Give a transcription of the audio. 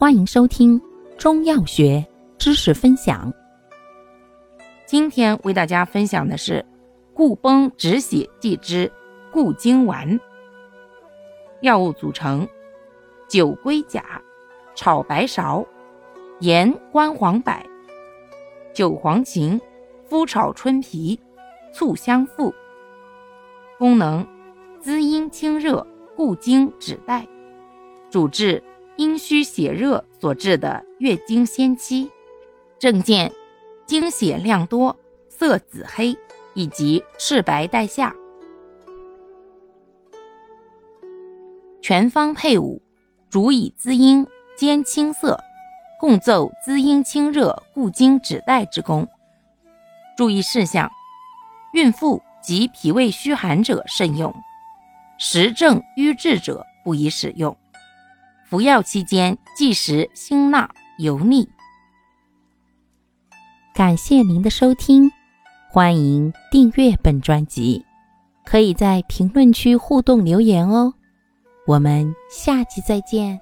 欢迎收听中药学知识分享。今天为大家分享的是固崩止血剂之固精丸。药物组成：酒龟甲、炒白芍、盐、关黄柏、韭黄芩、麸炒春皮、醋香附。功能：滋阴清热。固精止带，主治阴虚血热所致的月经先期，症见经血量多、色紫黑以及赤白带下。全方配伍，主以滋阴兼清色，共奏滋阴清热、固精止带之功。注意事项：孕妇及脾胃虚寒者慎用。实证瘀滞者不宜使用。服药期间忌食辛辣油腻。感谢您的收听，欢迎订阅本专辑，可以在评论区互动留言哦。我们下期再见。